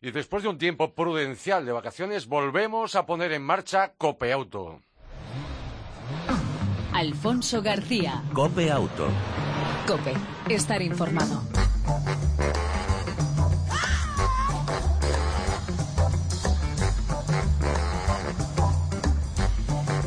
Y después de un tiempo prudencial de vacaciones, volvemos a poner en marcha Cope Auto. Alfonso García. Cope Auto. Cope. Estar informado.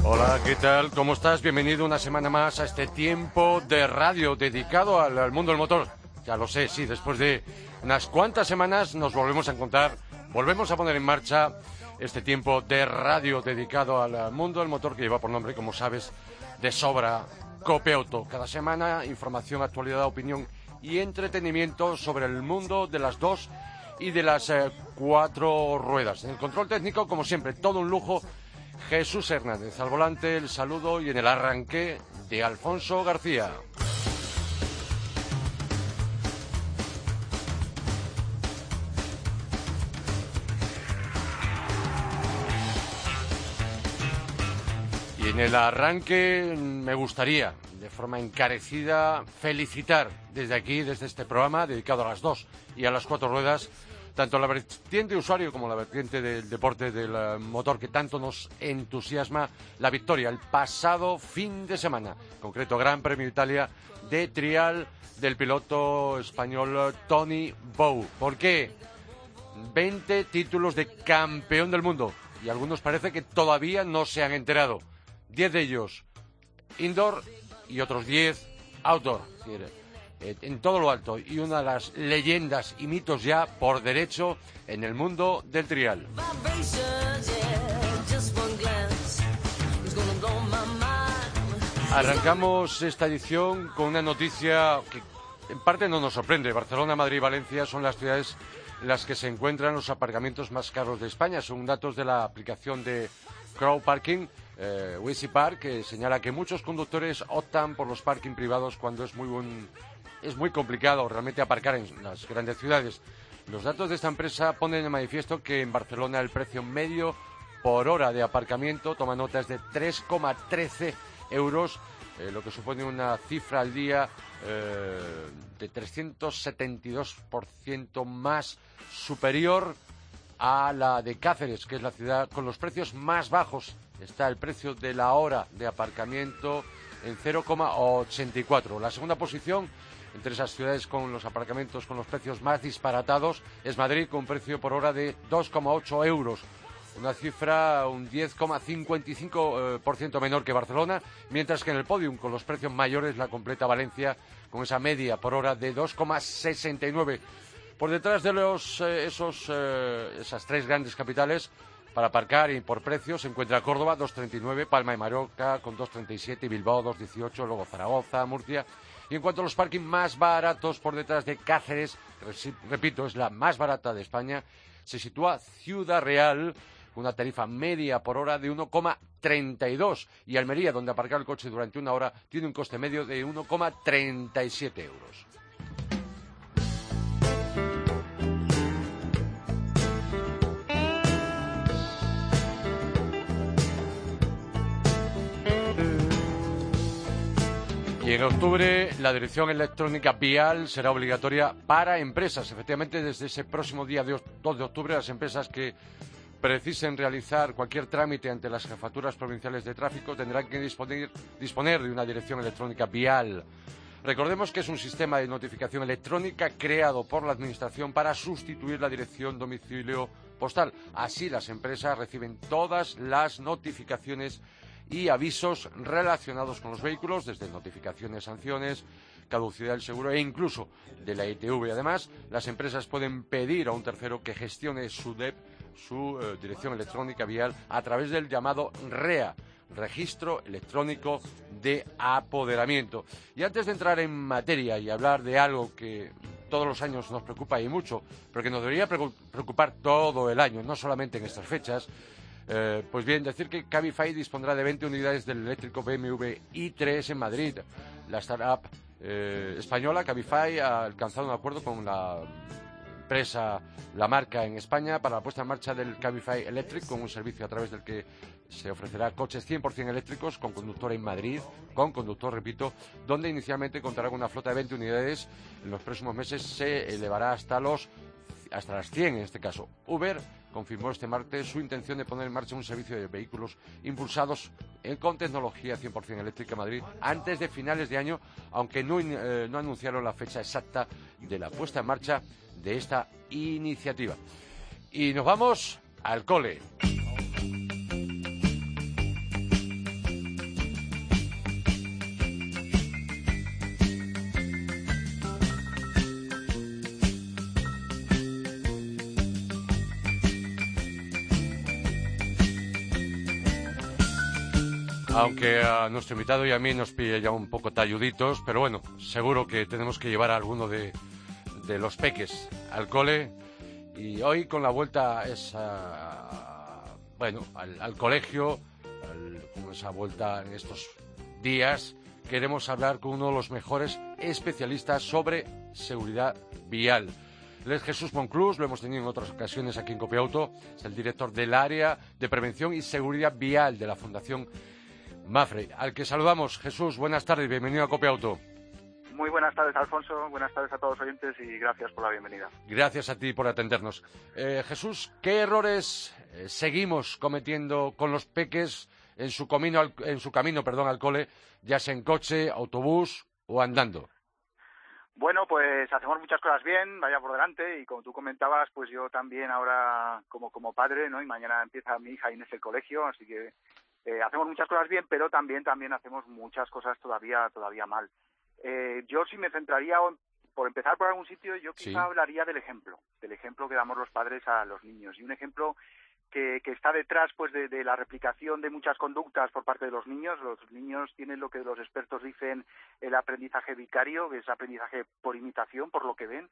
Hola, ¿qué tal? ¿Cómo estás? Bienvenido una semana más a este tiempo de radio dedicado al, al mundo del motor. Ya lo sé, sí, después de unas cuantas semanas nos volvemos a encontrar, volvemos a poner en marcha este tiempo de radio dedicado al mundo del motor que lleva por nombre, como sabes, de sobra Cope Auto. Cada semana información, actualidad, opinión y entretenimiento sobre el mundo de las dos y de las eh, cuatro ruedas. En el control técnico, como siempre, todo un lujo. Jesús Hernández al volante, el saludo y en el arranque de Alfonso García. En el arranque me gustaría, de forma encarecida, felicitar desde aquí, desde este programa dedicado a las dos y a las cuatro ruedas, tanto la vertiente usuario como la vertiente del deporte del eh, motor que tanto nos entusiasma, la victoria el pasado fin de semana, en concreto Gran Premio Italia de trial del piloto español Tony Bow. ¿Por qué? 20 títulos de campeón del mundo y algunos parece que todavía no se han enterado. 10 de ellos indoor y otros 10 outdoor. Eh, en todo lo alto y una de las leyendas y mitos ya por derecho en el mundo del trial. Arrancamos esta edición con una noticia que en parte no nos sorprende. Barcelona, Madrid y Valencia son las ciudades en las que se encuentran los aparcamientos más caros de España, según datos de la aplicación de Crowd Parking. Eh, Park señala que muchos conductores optan por los parking privados cuando es muy buen, es muy complicado realmente aparcar en las grandes ciudades. Los datos de esta empresa ponen de manifiesto que en Barcelona el precio medio por hora de aparcamiento toma notas de 3,13 euros, eh, lo que supone una cifra al día eh, de 372% más superior a la de Cáceres, que es la ciudad con los precios más bajos. Está el precio de la hora de aparcamiento en 0,84. La segunda posición entre esas ciudades con los aparcamientos con los precios más disparatados es Madrid con un precio por hora de 2,8 euros. Una cifra un 10,55% menor que Barcelona, mientras que en el podium con los precios mayores la completa Valencia con esa media por hora de 2,69. Por detrás de los, eh, esos, eh, esas tres grandes capitales, para aparcar y por precio se encuentra Córdoba 2.39, Palma y Mallorca con 2.37, Bilbao 2.18, luego Zaragoza, Murcia. Y en cuanto a los parking más baratos por detrás de Cáceres, repito, es la más barata de España, se sitúa Ciudad Real una tarifa media por hora de 1,32 y Almería, donde aparcar el coche durante una hora, tiene un coste medio de 1,37 euros. En octubre la dirección electrónica vial será obligatoria para empresas. Efectivamente, desde ese próximo día de 2 de octubre, las empresas que precisen realizar cualquier trámite ante las jefaturas provinciales de tráfico tendrán que disponer, disponer de una dirección electrónica vial. Recordemos que es un sistema de notificación electrónica creado por la Administración para sustituir la dirección domicilio postal. Así las empresas reciben todas las notificaciones y avisos relacionados con los vehículos, desde notificaciones, sanciones, caducidad del seguro e incluso de la ITV. Además, las empresas pueden pedir a un tercero que gestione su DEP, su eh, dirección electrónica vial, a través del llamado REA, Registro Electrónico de Apoderamiento. Y antes de entrar en materia y hablar de algo que todos los años nos preocupa y mucho, pero que nos debería preocu- preocupar todo el año, no solamente en estas fechas, eh, pues bien, decir que Cabify dispondrá de 20 unidades del eléctrico BMW i3 en Madrid. La startup eh, española Cabify ha alcanzado un acuerdo con la empresa, la marca en España, para la puesta en marcha del Cabify Electric, con un servicio a través del que se ofrecerá coches 100% eléctricos con conductor en Madrid, con conductor, repito, donde inicialmente contará con una flota de 20 unidades. En los próximos meses se elevará hasta los hasta las 100 en este caso. Uber confirmó este martes su intención de poner en marcha un servicio de vehículos impulsados con tecnología 100% eléctrica en Madrid antes de finales de año, aunque no, eh, no anunciaron la fecha exacta de la puesta en marcha de esta iniciativa. Y nos vamos al cole. Aunque a nuestro invitado y a mí nos pide ya un poco talluditos, pero bueno, seguro que tenemos que llevar a alguno de, los peques al cole. Y hoy con la vuelta esa, bueno, al, colegio, con esa vuelta en estos días, queremos hablar con uno de los mejores especialistas sobre seguridad vial. Él es Jesús Monclús, lo hemos tenido en otras ocasiones aquí en Copiauto, es el director del área de prevención y seguridad vial de la Fundación Mafre, al que saludamos. Jesús, buenas tardes, bienvenido a Copia Auto. Muy buenas tardes, Alfonso. Buenas tardes a todos los oyentes y gracias por la bienvenida. Gracias a ti por atendernos. Eh, Jesús, ¿qué errores eh, seguimos cometiendo con los peques en su, camino al, en su camino perdón, al cole, ya sea en coche, autobús o andando? Bueno, pues hacemos muchas cosas bien, vaya por delante, y como tú comentabas, pues yo también ahora como, como padre, ¿no? Y mañana empieza mi hija Inés el colegio, así que eh, hacemos muchas cosas bien, pero también también hacemos muchas cosas todavía todavía mal. Eh, yo si me centraría por empezar por algún sitio, yo quizá hablaría del ejemplo, del ejemplo que damos los padres a los niños y un ejemplo que, que está detrás pues de, de, la replicación de muchas conductas por parte de los niños. Los niños tienen lo que los expertos dicen el aprendizaje vicario, que es aprendizaje por imitación, por lo que ven.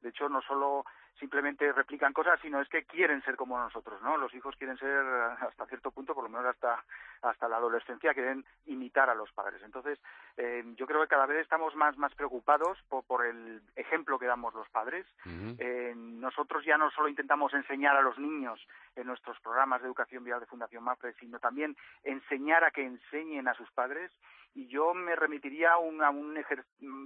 De hecho, no solo simplemente replican cosas, sino es que quieren ser como nosotros, ¿no? Los hijos quieren ser hasta cierto punto, por lo menos hasta hasta la adolescencia, quieren imitar a los padres. Entonces, eh, yo creo que cada vez estamos más más preocupados por, por el ejemplo que damos los padres. eh, nosotros ya no solo intentamos enseñar a los niños en nuestros programas de educación vial de Fundación MAFRE, sino también enseñar a que enseñen a sus padres. Y yo me remitiría a un, a un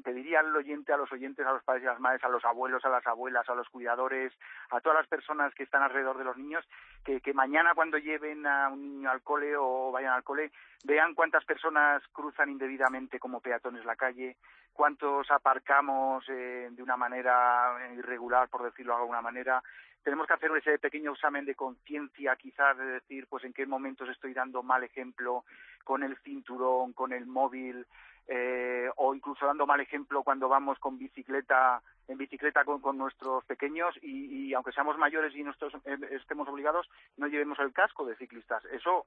pediría al oyente, a los oyentes, a los padres y a las madres, a los abuelos, a las abuelas, a los cuidadores a todas las personas que están alrededor de los niños, que, que mañana cuando lleven a un niño al cole o vayan al cole, vean cuántas personas cruzan indebidamente como peatones la calle, cuántos aparcamos eh, de una manera irregular, por decirlo de alguna manera. Tenemos que hacer ese pequeño examen de conciencia, quizás, de decir, pues en qué momentos estoy dando mal ejemplo con el cinturón, con el móvil, eh, o incluso dando mal ejemplo cuando vamos con bicicleta en bicicleta con, con nuestros pequeños y, y, aunque seamos mayores y nosotros eh, estemos obligados no llevemos el casco de ciclistas. Eso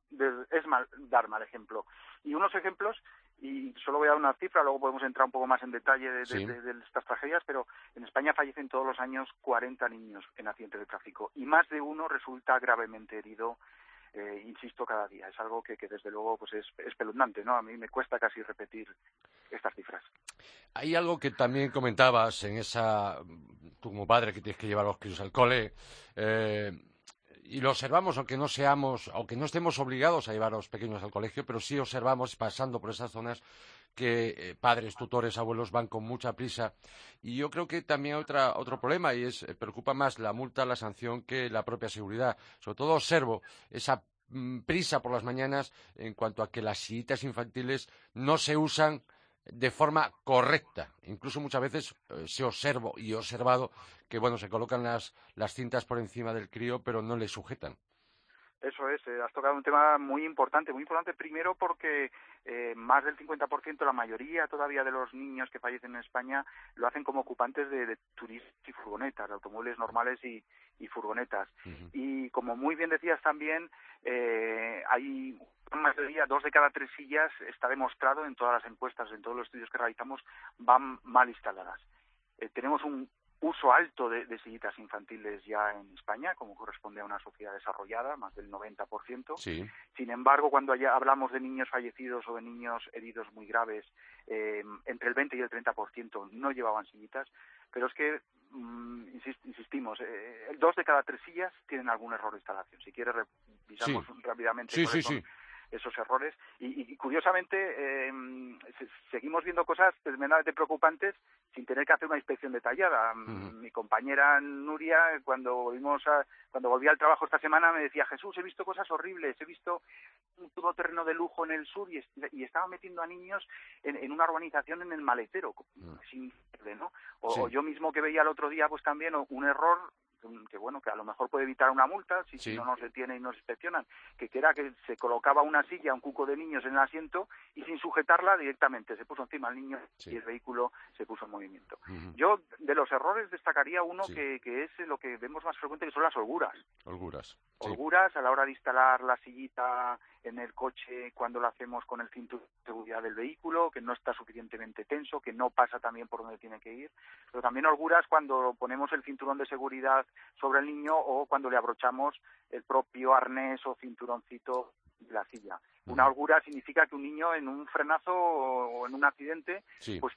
es mal dar mal ejemplo. Y unos ejemplos y solo voy a dar una cifra luego podemos entrar un poco más en detalle de, de, de, estas tragedias pero en España fallecen todos los años 40 niños en accidentes de tráfico y más de uno resulta gravemente herido insisto cada día. Es algo que, que desde luego pues es espeluznante, ¿no? A mí me cuesta casi repetir estas cifras. Hay algo que también comentabas en esa, tú como padre que tienes que llevar a los críos al cole, eh, y lo observamos, aunque no seamos, aunque no estemos obligados a llevar a los pequeños al colegio, pero sí observamos pasando por esas zonas que eh, padres, tutores, abuelos van con mucha prisa. Y yo creo que también otra, otro problema y es eh, preocupa más la multa, la sanción que la propia seguridad. Sobre todo observo esa mm, prisa por las mañanas en cuanto a que las sillitas infantiles no se usan de forma correcta. Incluso muchas veces eh, se observo y he observado que bueno se colocan las, las cintas por encima del crío pero no le sujetan. Eso es, eh, has tocado un tema muy importante, muy importante primero porque eh, más del 50%, la mayoría todavía de los niños que fallecen en España lo hacen como ocupantes de, de turistas y furgonetas, de automóviles normales y, y furgonetas. Uh -huh. Y como muy bien decías también, eh, hay una mayoría, dos de cada tres sillas, está demostrado en todas las encuestas, en todos los estudios que realizamos, van mal instaladas. Eh, tenemos un uso alto de, de, sillitas infantiles ya en España, como corresponde a una sociedad desarrollada, más del 90%. Sí. Sin embargo, cuando hablamos de niños fallecidos o de niños heridos muy graves, eh, entre el 20 y el 30% no llevaban sillitas, pero es que, mmm, insist, insistimos, eh, dos de cada tres sillas tienen algún error de instalación. Si quieres, revisamos sí. rápidamente. Sí, sí, sí esos errores. Y, curiosamente, em, seguimos viendo cosas tremendamente preocupantes sin tener que hacer una inspección detallada. Mi compañera Nuria, cuando volvimos a, cuando volví al trabajo esta semana, me decía, Jesús, he visto cosas horribles, he visto un terreno de lujo en el sur y, y estaba metiendo a niños en, una urbanización en el maletero. Sin, ¿no? O, yo mismo que veía el otro día, pues también un error que bueno, que a lo mejor puede evitar una multa si, no nos detienen y nos inspeccionan, que era que se colocaba una silla, un cuco de niños en el asiento y sin sujetarla directamente se puso encima el niño y el vehículo se puso en movimiento. Yo de los errores destacaría uno que, que, es lo que vemos más frecuente, que son las holguras. Holguras. Holguras a la hora de instalar la sillita en el coche cuando lo hacemos con el cinturón de seguridad del vehículo, que no está suficientemente tenso, que no pasa también por donde tiene que ir. Pero también holguras cuando ponemos el cinturón de seguridad sobre el niño o cuando le abrochamos el propio arnés o cinturoncito de la silla. Una holgura significa que un niño en un frenazo o en un accidente, pues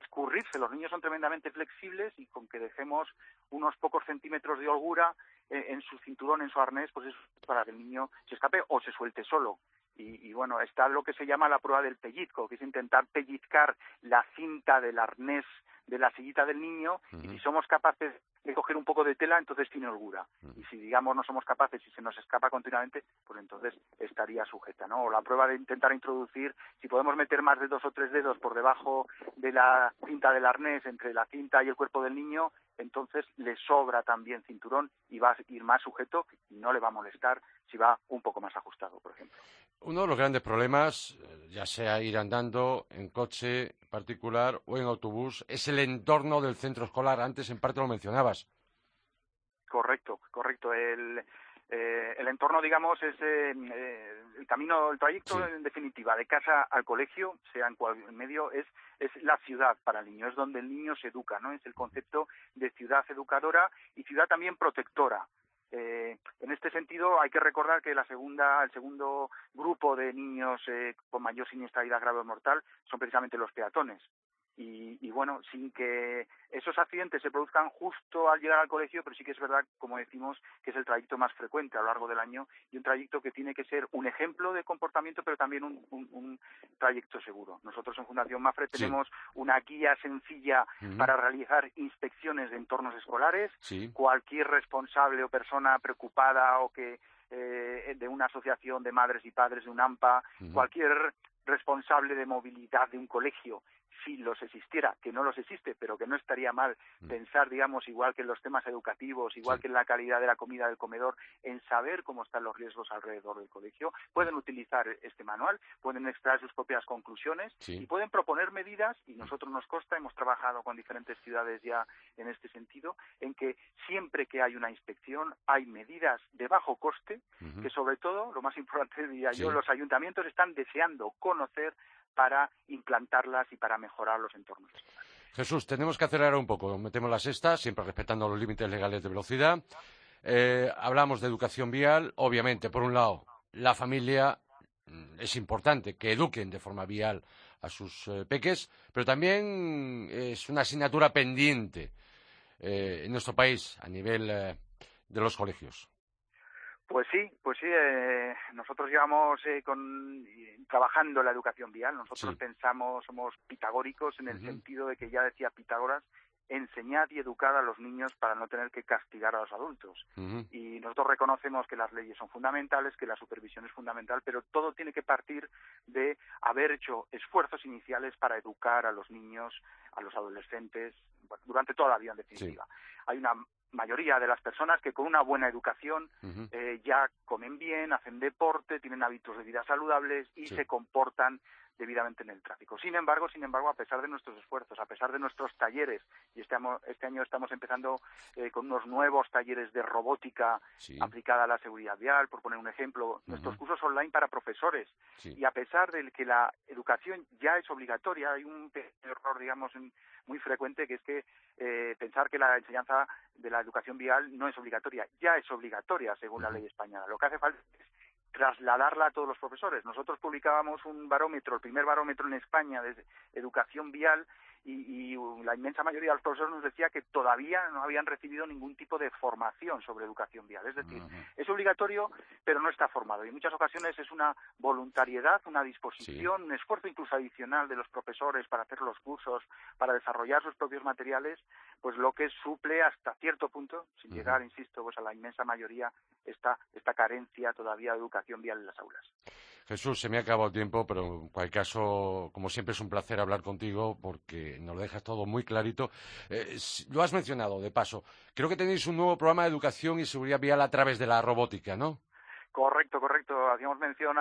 escurrirse. Los niños son tremendamente flexibles y con que dejemos unos pocos centímetros de holgura en su cinturón, en su arnés, pues es para que el niño se escape o se suelte solo. Y, y, bueno, está lo que se llama la prueba del pellizco, que es intentar pellizcar la cinta del arnés de la sillita del niño y si somos capaces de coger un poco de tela, entonces tiene holgura. Y si, digamos, no somos capaces y se nos escapa continuamente, pues entonces estaría sujeta, ¿no? O la prueba de intentar introducir, si podemos meter más de dos o tres dedos por debajo de la cinta del arnés, entre la cinta y el cuerpo del niño, entonces le sobra también cinturón y va a ir más sujeto y no le va a molestar si va un poco más ajustado, por ejemplo. Uno de los grandes problemas, eh, ya sea ir andando en coche particular o en autobús, es el entorno del centro escolar. Antes en parte lo mencionabas. Correcto, correcto. El, eh, el entorno, digamos, es eh, el camino, el trayecto en definitiva, de casa al colegio, sea en cual medio, es, es la ciudad para el niño, es donde el niño se educa, ¿no? Es el concepto de ciudad educadora y ciudad también protectora. Eh, en este sentido, hay que recordar que la segunda, el segundo grupo de niños eh, con mayor siniestralidad grave o mortal son precisamente los peatones y, bueno, sin que esos accidentes se produzcan justo al llegar al colegio, pero sí que es verdad, como decimos, que es el trayecto más frecuente a lo largo del año y un trayecto que tiene que ser un ejemplo de comportamiento, pero también un, trayecto seguro. Nosotros en Fundación Mafre tenemos una guía sencilla para realizar inspecciones de entornos escolares. Cualquier responsable o persona preocupada o que eh, de una asociación de madres y padres de un AMPA, cualquier responsable de movilidad de un colegio si los existiera, que no los existe, pero que no estaría mal mm. pensar, digamos, igual que en los temas educativos, igual que en la calidad de la comida del comedor, en saber cómo están los riesgos alrededor del colegio, pueden utilizar este manual, pueden extraer sus propias conclusiones y pueden proponer medidas, y nosotros nos consta, hemos trabajado con diferentes ciudades ya en este sentido, en que siempre que hay una inspección hay medidas de bajo coste, que sobre todo, lo más importante diría yo, los ayuntamientos están deseando conocer para implantarlas y para mejorar los entornos Jesús, tenemos que acelerar un poco. Metemos la sexta, siempre respetando los límites legales de velocidad. Eh, hablamos de educación vial. Obviamente, por un lado, la familia mm, es importante que eduquen de forma vial a sus eh, peques, pero también es una asignatura pendiente eh, en nuestro país a nivel de los colegios. Pues sí, pues sí. Eh, nosotros llevamos eh, con, trabajando la educación vial. Nosotros pensamos, somos pitagóricos en el sentido de que ya decía Pitágoras, enseñad y educar a los niños para no tener que castigar a los adultos. Y nosotros reconocemos que las leyes son fundamentales, que la supervisión es fundamental, pero todo tiene que partir de haber hecho esfuerzos iniciales para educar a los niños, a los adolescentes, durante toda la vida en definitiva. Hay una mayoría de las personas que con una buena educación eh, ya comen bien, hacen deporte, tienen hábitos de vida saludables y se comportan debidamente en el tráfico. Sin embargo, sin embargo, a pesar de nuestros esfuerzos, a pesar de nuestros talleres, y este, este año estamos empezando eh, con unos nuevos talleres de robótica aplicada a la seguridad vial, por poner un ejemplo, nuestros cursos online para profesores, y a pesar de que la educación ya es obligatoria, hay un error, digamos, muy frecuente que es que eh, pensar que la enseñanza de la educación vial no es obligatoria, ya es obligatoria según la ley española. Lo que hace falta es trasladarla a todos los profesores. Nosotros publicábamos un barómetro, el primer barómetro en España de educación vial, y, la inmensa mayoría de los profesores nos decía que todavía no habían recibido ningún tipo de formación sobre educación vial. Es decir, es obligatorio, pero no está formado. Y en muchas ocasiones es una voluntariedad, una disposición, un esfuerzo incluso adicional de los profesores para hacer los cursos, para desarrollar sus propios materiales, pues lo que suple hasta cierto punto, sin llegar, insisto, pues a la inmensa mayoría, esta, esta carencia todavía de educación vial en las aulas. Jesús, se me ha acabado el tiempo, pero en cualquier caso, como siempre, es un placer hablar contigo porque nos lo dejas todo muy clarito. Eh, lo has mencionado, de paso. Creo que tenéis un nuevo programa de educación y seguridad vial a través de la robótica, ¿no? Correcto, correcto. Hacíamos mención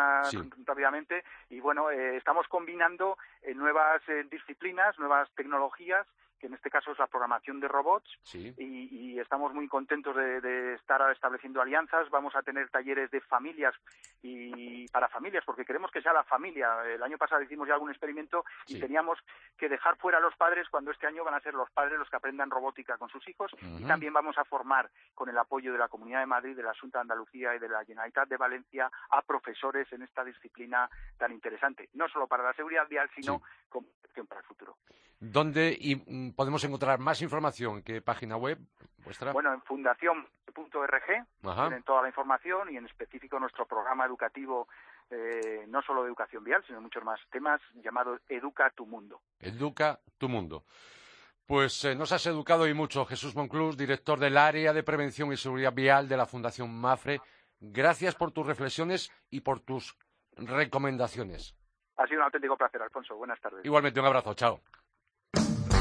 rápidamente y bueno, eh, estamos combinando eh, nuevas disciplinas, nuevas tecnologías que en este caso es la programación de robots, y, estamos muy contentos de, estar estableciendo alianzas. Vamos a tener talleres de familias y para familias, porque queremos que sea la familia. El año pasado hicimos ya algún experimento y teníamos que dejar fuera a los padres cuando este año van a ser los padres los que aprendan robótica con sus hijos y también vamos a formar con el apoyo de la Comunidad de Madrid, de la Asunta de Andalucía y de la Generalitat de Valencia a profesores en esta disciplina tan interesante, no solo para la seguridad vial, sino como para el futuro. ¿Dónde y, mm, podemos encontrar más información? ¿Qué página web vuestra? Bueno, en fundación.org tienen toda la información y en específico nuestro programa educativo eh, no solo de educación vial, sino muchos más temas, llamado Educa tu Mundo. Educa tu Mundo. Pues eh, nos has educado y mucho, Jesús Monclús, director del área de prevención y seguridad vial de la Fundación MAFRE. Gracias por tus reflexiones y por tus recomendaciones. Ha sido un auténtico placer, Alfonso. Buenas tardes. Igualmente, un abrazo. Chao.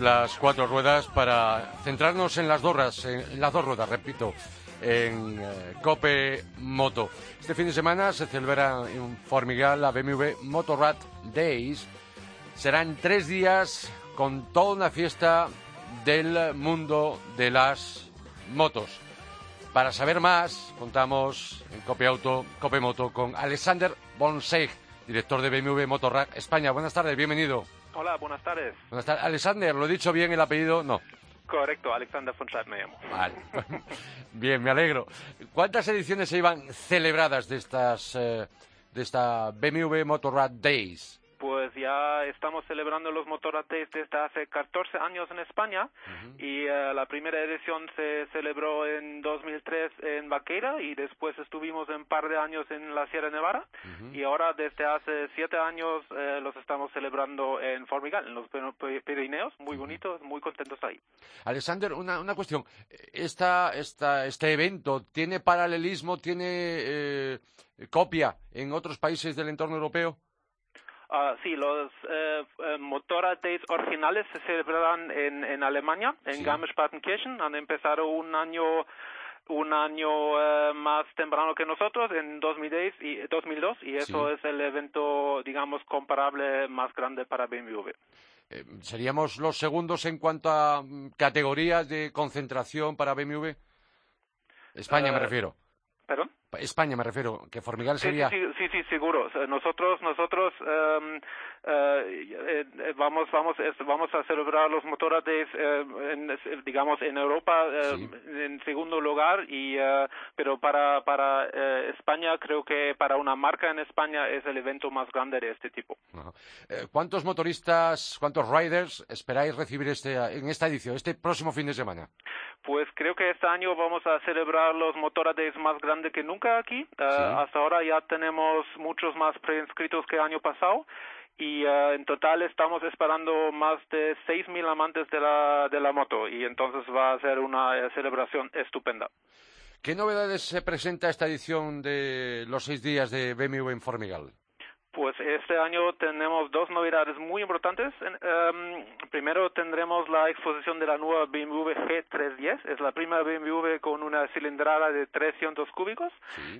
las cuatro ruedas para centrarnos en las dos, en las dos ruedas, repito, en eh, Cope Moto. Este fin de semana se celebra en Formigal la BMW Motorrad Days. Serán tres días con toda una fiesta del mundo de las motos. Para saber más, contamos en Cope Auto, Cope Moto con Alexander Bonseig, director de BMW Motorrad España. Buenas tardes, bienvenido. Hola, buenas tardes. Buenas tardes. Alexander, ¿lo he dicho bien el apellido? No. Correcto, Alexander von me llamo. Vale. bien, me alegro. ¿Cuántas ediciones se iban celebradas de estas eh, de esta BMW Motorrad Days? Pues ya estamos celebrando los Motorrates desde hace 14 años en España. Y eh, la primera edición se celebró en 2003 en Vaqueira y después estuvimos un par de años en la Sierra Nevada. Y ahora desde hace siete años eh, los estamos celebrando en Formigal, en los Pirineos, muy bonitos, muy contentos ahí. Alexander, una, una cuestión, esta, esta, este evento tiene paralelismo, tiene eh, copia en otros países del entorno europeo? Uh, sí, los eh, eh Days originales se celebran en, en Alemania, en Garmisch-Partenkirchen. Han empezado un año un año eh, más temprano que nosotros en 2010 y 2002 y eso es el evento digamos comparable más grande para BMW. Eh, ¿Seríamos los segundos en cuanto a mm, categorías de concentración para BMW? España me refiero. ¿Perdón? España me refiero, que Formigal sería... Sí, sí, sí, seguro. Nosotros, nosotros em, eh, eh, vamos, vamos, vamos a celebrar los motorades, eh, digamos, en Europa en segundo lugar, y, pero para, para España creo que para una marca en España es el evento más grande de este tipo. ¿Cuántos motoristas, cuántos riders esperáis recibir este, en esta edición, este próximo fin de semana? Pues creo que este año vamos a celebrar los motorades más grandes que nunca aquí. Eh, hasta ahora ya tenemos muchos más preinscritos que el año pasado y eh, en total estamos esperando más de 6.000 amantes de la, de la moto y entonces va a ser una celebración estupenda. ¿Qué novedades se presenta esta edición de los seis días de BMW en Formigal? Pues este año tenemos dos novedades muy importantes. Em, primero tendremos la exposición de la nueva BMW G310. Es la primera BMW con una cilindrada de 300 cúbicos.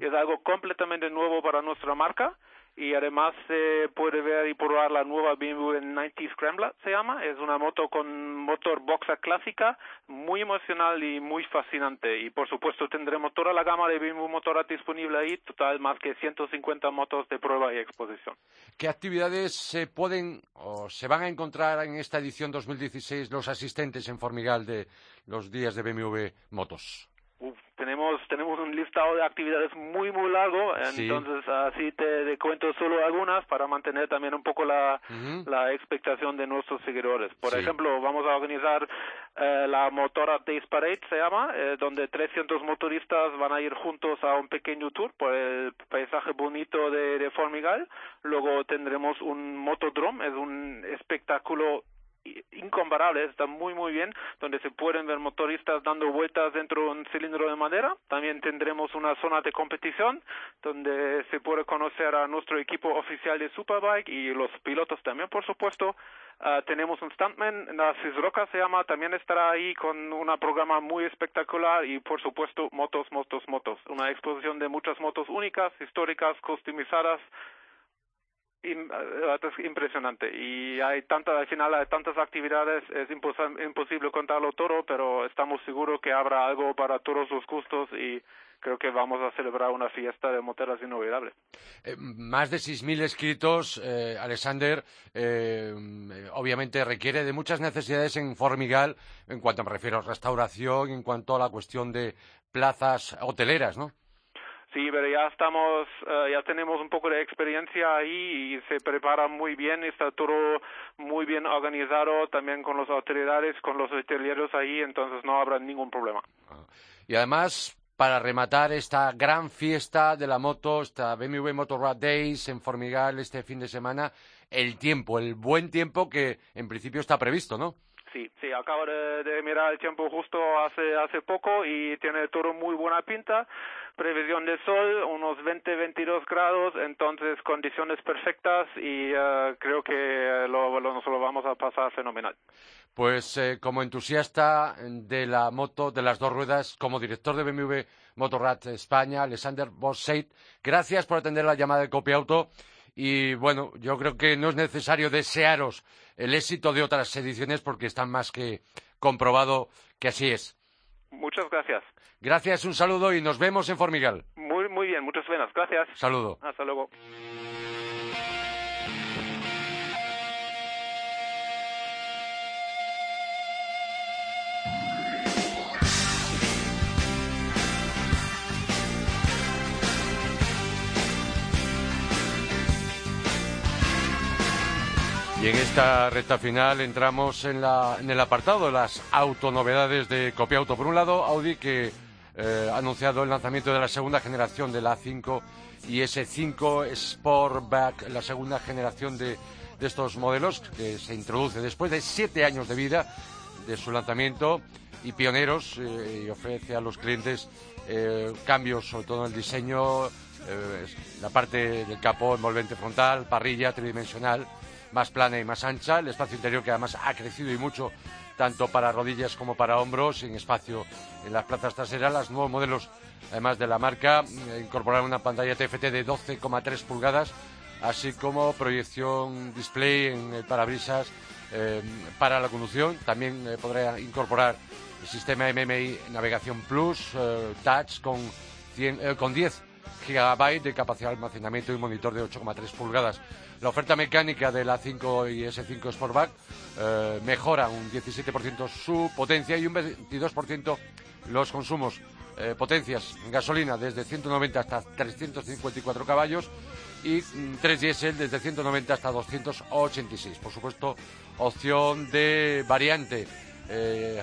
Es algo completamente nuevo para nuestra marca y además se puede ver y probar la nueva BMW 90 Scrambler, se llama. Es una moto con motor boxa clásica, muy emocional y muy fascinante. Y por supuesto tendremos toda la gama de BMW Motorrad disponible ahí, total más que 150 motos de prueba y exposición. ¿Qué actividades se pueden o se van a encontrar en esta edición 2016 los asistentes en Formigal de los días de BMW Motos? Tenemos tenemos un listado de actividades muy muy largo entonces así te, cuento solo algunas para mantener también un poco la, la expectación de nuestros seguidores. Por ejemplo vamos a organizar eh, la Motora Days Parade se llama eh, donde 300 motoristas van a ir juntos a un pequeño tour por el paisaje bonito de, de Formigal. Luego tendremos un motodrome es un espectáculo incomparable, está muy muy bien, donde se pueden ver motoristas dando vueltas dentro de un cilindro de madera. También tendremos una zona de competición donde se puede conocer a nuestro equipo oficial de Superbike y los pilotos también, por supuesto. Uh, tenemos un stuntman, Narcis Roca se llama, también estará ahí con un programa muy espectacular y por supuesto motos, motos, motos. Una exposición de muchas motos únicas, históricas, customizadas, eh, es impresionante y hay tantas al final hay tantas actividades es imposible contarlo todo pero estamos seguros que habrá algo para todos los gustos y creo que vamos a celebrar una fiesta de moteras inolvidable. Eh, más de 6.000 escritos, eh, Alexander, eh, obviamente requiere de muchas necesidades en Formigal en cuanto me refiero a restauración, en cuanto a la cuestión de plazas hoteleras, ¿no? Sí, pero ya estamos, eh, ya tenemos un poco de experiencia ahí y se prepara muy bien, está todo muy bien organizado también con las autoridades, con los hoteleros ahí, entonces no habrá ningún problema. Ah. Y además, para rematar esta gran fiesta de la moto, esta BMW Motorrad Days en Formigal este fin de semana, el tiempo, el buen tiempo que en principio está previsto, ¿no? Sí, sí, acabo de, mirar el tiempo justo hace, hace poco y tiene todo muy buena pinta previsión de sol, unos 20-22 grados, entonces condiciones perfectas y eh, creo que eh, lo, nos lo vamos a pasar fenomenal. Pues eh, como entusiasta de la moto de las dos ruedas, como director de BMW Motorrad España, Alexander Bosseit, gracias por atender la llamada de Copia Auto. Y bueno, yo creo que no es necesario desearos el éxito de otras ediciones porque están más que comprobado que así es. Muchas gracias. Gracias, un saludo y nos vemos en Formigal. Muy, muy bien, muchas buenas. Gracias. Saludo. Hasta luego. En esta recta final entramos en, el apartado de las autonovedades de Copiauto. Por un lado, Audi que eh, ha anunciado el lanzamiento de la segunda generación de la A5 y S5 Sportback, la segunda generación de, estos modelos que se introduce después de siete años de vida de su lanzamiento y pioneros eh, y ofrece a los clientes eh, cambios sobre todo en el diseño, la parte del capó envolvente frontal, parrilla tridimensional más plana y más ancha, el espacio interior que además ha crecido y mucho tanto para rodillas como para hombros, sin espacio en las plazas traseras. Los nuevos modelos, además de la marca, eh, incorporaron una pantalla TFT de 12,3 pulgadas, así como proyección display en el parabrisas eh, para la conducción. También eh, podrá incorporar el sistema MMI Navegación Plus, Touch, con, con 10 GB de capacidad de almacenamiento y monitor de 8,3 pulgadas. La oferta mecánica de la 5 y S5 Sportback eh, mejora un 17% su potencia y un 22% los consumos. Eh, potencias en gasolina desde 190 hasta 354 caballos y 3 mm, diésel desde 190 hasta 286. Por supuesto, opción de variante eh,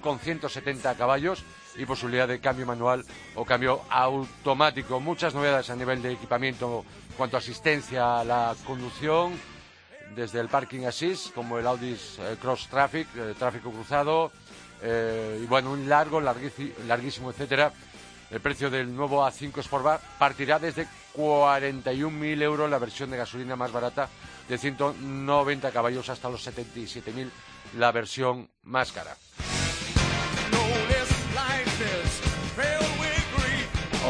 con 170 caballos y posibilidad de cambio manual o cambio automático. Muchas novedades a nivel de equipamiento cuanto a asistencia a la conducción, desde el parking assist, como el Audi eh, Cross Traffic, eh, tráfico cruzado, eh, y bueno, un largo, larguísimo, etcétera. El precio del nuevo A5 Sportback partirá desde 41.000 euros la versión de gasolina más barata de 190 caballos hasta los 77.000 la versión más cara.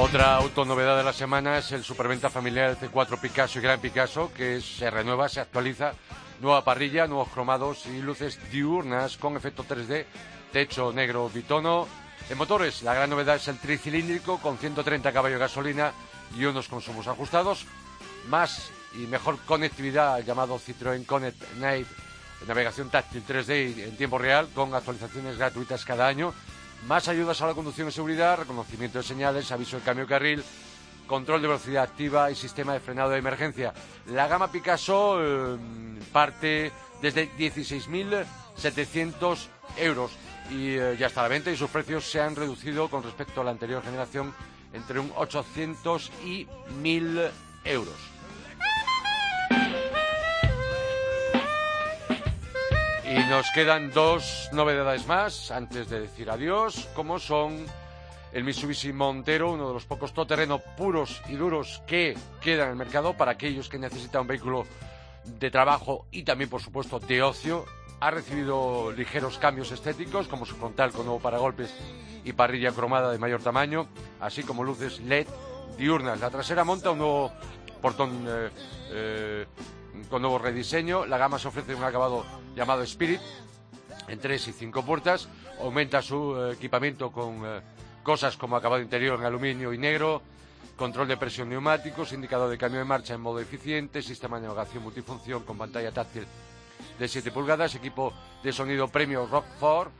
Otra autonovedad de la semana es el superventa familiar C4 Picasso y Gran Picasso, que se renueva, se actualiza. Nueva parrilla, nuevos cromados y luces diurnas con efecto 3D, techo negro bitono. En motores, la gran novedad es el tricilíndrico con 130 caballos de gasolina y unos consumos ajustados. Más y mejor conectividad llamado Citroën Connect Night, navegación táctil 3D en tiempo real con actualizaciones gratuitas cada año más ayudas a la conducción y seguridad, reconocimiento de señales, aviso de cambio de carril, control de velocidad activa y sistema de frenado de emergencia. La gama Picasso eh, parte desde 16.700 euros y eh, ya está la venta y sus precios se han reducido con respecto a la anterior generación entre un 800 y 1.000 euros. Y nos quedan dos novedades más antes de decir adiós, como son el Mitsubishi Montero, uno de los pocos todoterreno puros y duros que quedan en el mercado para aquellos que necesitan un vehículo de trabajo y también, por supuesto, de ocio. Ha recibido ligeros cambios estéticos, como su frontal con nuevo paragolpes y parrilla cromada de mayor tamaño, así como luces LED diurnas. La trasera monta un nuevo portón eh, eh, con nuevo rediseño. La gama se ofrece un acabado llamado Spirit en tres y cinco puertas. Aumenta su eh, equipamiento con eh, cosas como acabado interior en aluminio y negro, control de presión neumáticos, indicador de cambio de marcha en modo eficiente, sistema de navegación multifunción con pantalla táctil de 7 pulgadas, equipo de sonido premio Rockford,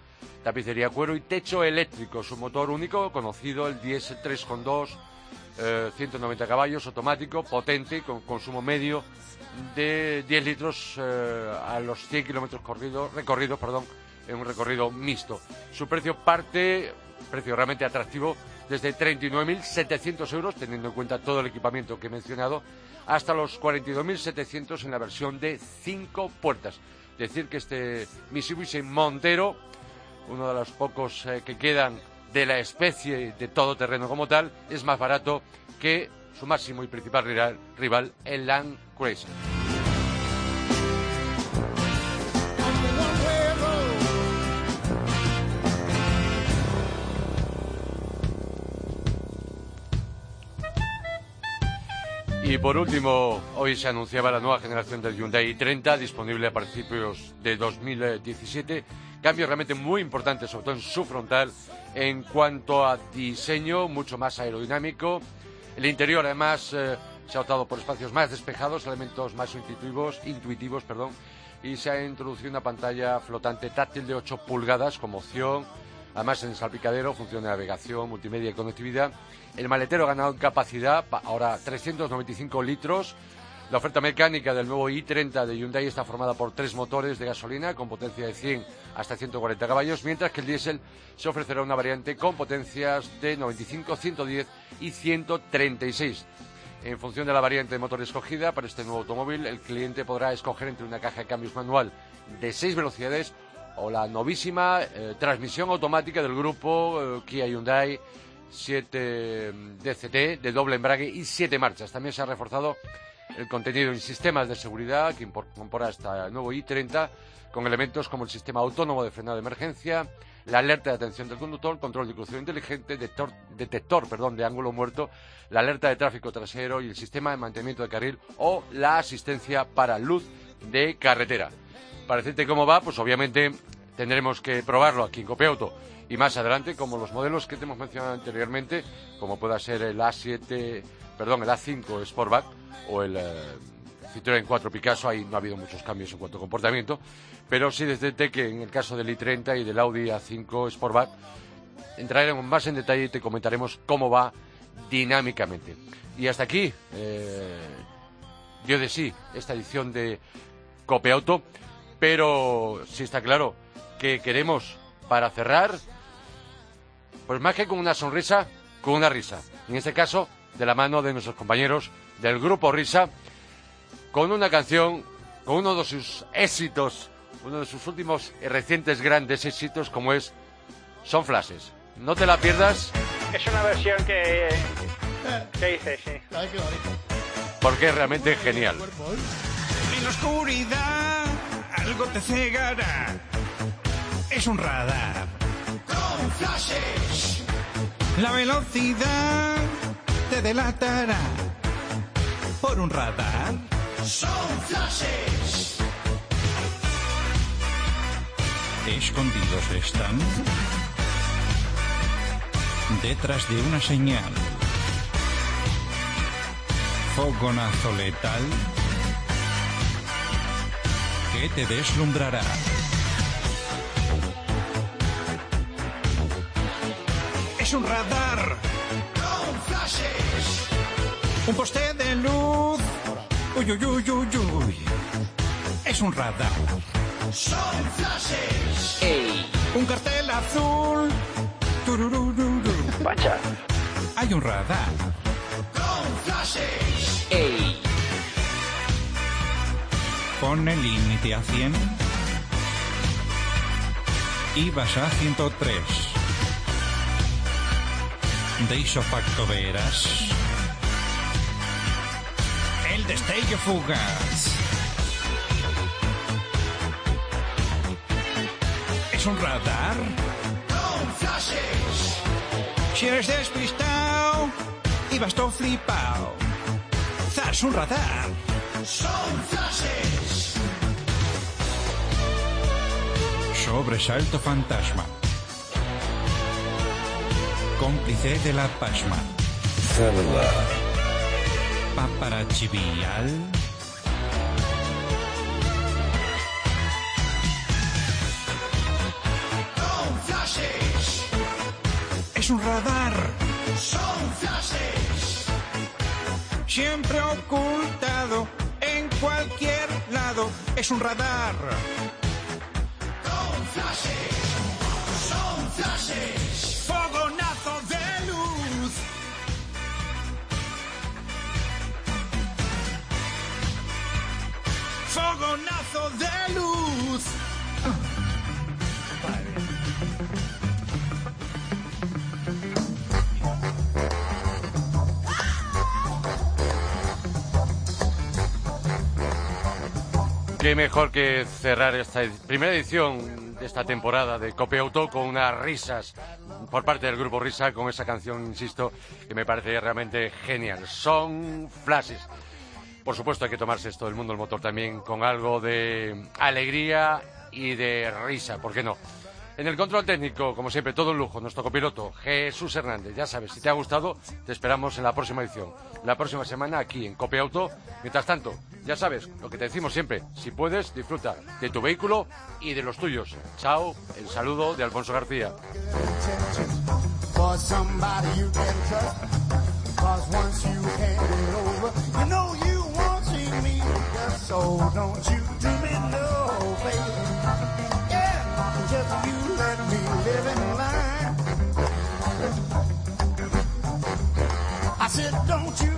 tapicería cuero y techo eléctrico. Su motor único, conocido, el diesel 3.2, eh, 190 caballos, automático, potente, con consumo medio de 10 litros eh, a los 100 kilómetros recorridos perdón, en un recorrido mixto. Su precio parte, precio realmente atractivo, desde 39.700 euros, teniendo en cuenta todo el equipamiento que he mencionado, hasta los 42.700 en la versión de 5 puertas. Decir que este Mitsubishi Montero, uno de los pocos eh, que quedan de la especie de todo terreno como tal, es más barato que su máximo y principal rival, el Land Cruiser. Y por último, hoy se anunciaba la nueva generación del Hyundai i30, disponible a principios de 2017. Cambios realmente muy importantes, sobre todo en su frontal, en cuanto a diseño, mucho más aerodinámico, el interior, además, eh, se ha optado por espacios más despejados, elementos más intuitivos, intuitivos perdón, y se ha introducido una pantalla flotante táctil de 8 pulgadas como opción. Además, en el salpicadero, función de navegación, multimedia y conectividad. El maletero ha ganado en capacidad, ahora 395 litros. La oferta mecánica del nuevo i30 de Hyundai está formada por tres motores de gasolina con potencia de 100 hasta 140 caballos, mientras que el diésel se ofrecerá una variante con potencias de 95, 110 y 136. En función de la variante de motor escogida para este nuevo automóvil, el cliente podrá escoger entre una caja de cambios manual de seis velocidades o la novísima eh, transmisión automática del grupo eh, Kia Hyundai 7 mm, DCT de doble embrague y siete marchas. También se ha reforzado el contenido en sistemas de seguridad que incorpora este nuevo i30 con elementos como el sistema autónomo de frenado de emergencia, la alerta de atención del conductor, control de crucero inteligente, detector, detector perdón, de ángulo muerto, la alerta de tráfico trasero y el sistema de mantenimiento de carril o la asistencia para luz de carretera. Para decirte cómo va, pues obviamente tendremos que probarlo aquí en Copiauto y más adelante, como los modelos que te hemos mencionado anteriormente, como pueda ser el A7, perdón, el A5 Sportback o el eh, Citroën 4 Picasso, ahí no ha habido muchos cambios en cuanto a comportamiento, pero sí desde que en el caso del i30 y del Audi A5 Sportback entraremos más en detalle y te comentaremos cómo va dinámicamente. Y hasta aquí eh, dio de sí esta edición de Cope Auto, pero sí está claro que queremos para cerrar, pues más que con una sonrisa, con una risa. En este caso, de la mano de nuestros compañeros del grupo Risa, con una canción, con uno de sus éxitos, uno de sus últimos y recientes grandes éxitos, como es Son Flashes. No te la pierdas. Es una versión que, que hice, sí. Porque es realmente genial. En la oscuridad algo te cegará. Es un radar. Con flashes. La velocidad te delatará por un radar. Son flashes. Escondidos están detrás de una señal. Fogonazo letal que te deslumbrará. Es un radar. Un poste de luz. Uy, uy, uy, uy, uy. Es un radar. Son flashes. Un cartel azul. Tururururu. Pacha. Hay un radar. Con flashes. Pone límite a 100. Y vas a 103. De isofacto verás. El destello fugaz. Es un radar. Con flashes. Si eres despistado y vas todo flipado. Zas un radar. Son flashes. Sobresalto fantasma. Cómplice de la pasma. Paparazzi vial. Con flashes. Es un radar. Son flashes. Siempre ocultado en cualquier lado. Es un radar. Con flashes. Son flashes. Fogonazo de luz. Qué mejor que cerrar esta primera edición de esta temporada de Cope Auto con unas risas por parte del grupo Risa con esa canción, insisto, que me parece realmente genial. Son flashes. Por supuesto hay que tomarse esto del mundo del motor también con algo de alegría y de risa, ¿por qué no? En el control técnico, como siempre, todo un lujo, nuestro copiloto Jesús Hernández. Ya sabes, si te ha gustado, te esperamos en la próxima edición. La próxima semana aquí en Cope Auto. Mientras tanto, ya sabes, lo que te decimos siempre, si puedes, disfruta de tu vehículo y de los tuyos. Chao, el saludo de Alfonso García. So don't you do me no favor. Yeah, just you let me live in line. I said, don't you.